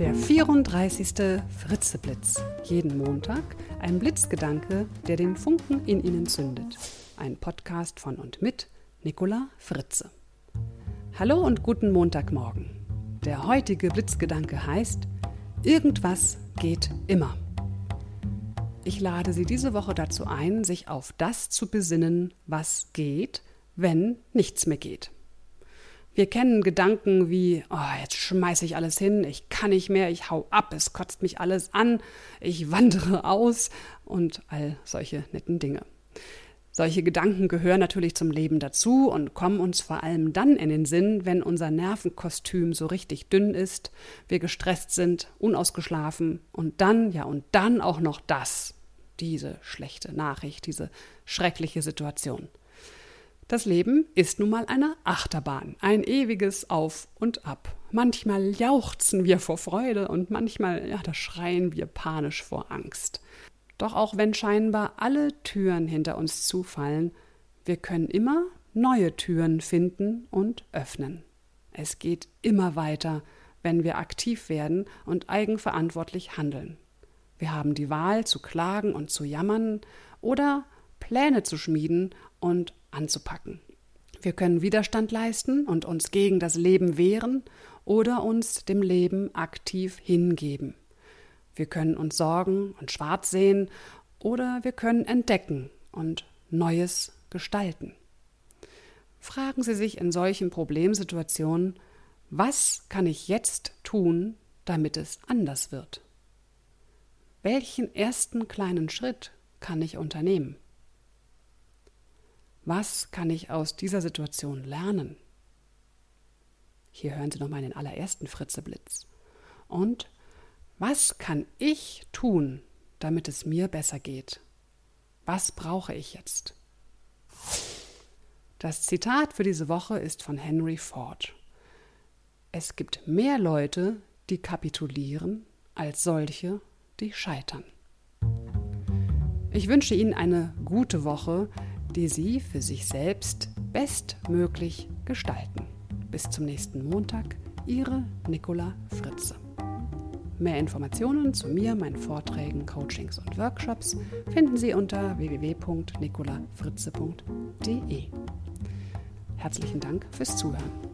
Der 34. Fritzeblitz. Jeden Montag ein Blitzgedanke, der den Funken in Ihnen zündet. Ein Podcast von und mit Nicola Fritze. Hallo und guten Montagmorgen. Der heutige Blitzgedanke heißt, irgendwas geht immer. Ich lade Sie diese Woche dazu ein, sich auf das zu besinnen, was geht, wenn nichts mehr geht. Wir kennen Gedanken wie, oh, jetzt schmeiße ich alles hin, ich kann nicht mehr, ich hau ab, es kotzt mich alles an, ich wandere aus und all solche netten Dinge. Solche Gedanken gehören natürlich zum Leben dazu und kommen uns vor allem dann in den Sinn, wenn unser Nervenkostüm so richtig dünn ist, wir gestresst sind, unausgeschlafen und dann, ja und dann auch noch das, diese schlechte Nachricht, diese schreckliche Situation. Das Leben ist nun mal eine Achterbahn, ein ewiges Auf und Ab. Manchmal jauchzen wir vor Freude und manchmal, ja, da schreien wir panisch vor Angst. Doch auch wenn scheinbar alle Türen hinter uns zufallen, wir können immer neue Türen finden und öffnen. Es geht immer weiter, wenn wir aktiv werden und eigenverantwortlich handeln. Wir haben die Wahl zu klagen und zu jammern oder Pläne zu schmieden und anzupacken. Wir können Widerstand leisten und uns gegen das Leben wehren oder uns dem Leben aktiv hingeben. Wir können uns sorgen und schwarz sehen oder wir können entdecken und Neues gestalten. Fragen Sie sich in solchen Problemsituationen, was kann ich jetzt tun, damit es anders wird? Welchen ersten kleinen Schritt kann ich unternehmen? Was kann ich aus dieser Situation lernen? Hier hören Sie noch mal den allerersten Fritzeblitz. Und was kann ich tun, damit es mir besser geht? Was brauche ich jetzt? Das Zitat für diese Woche ist von Henry Ford. Es gibt mehr Leute, die kapitulieren, als solche, die scheitern. Ich wünsche Ihnen eine gute Woche, die Sie für sich selbst bestmöglich gestalten. Bis zum nächsten Montag, Ihre Nicola Fritze. Mehr Informationen zu mir, meinen Vorträgen, Coachings und Workshops finden Sie unter www.nicolafritze.de. Herzlichen Dank fürs Zuhören.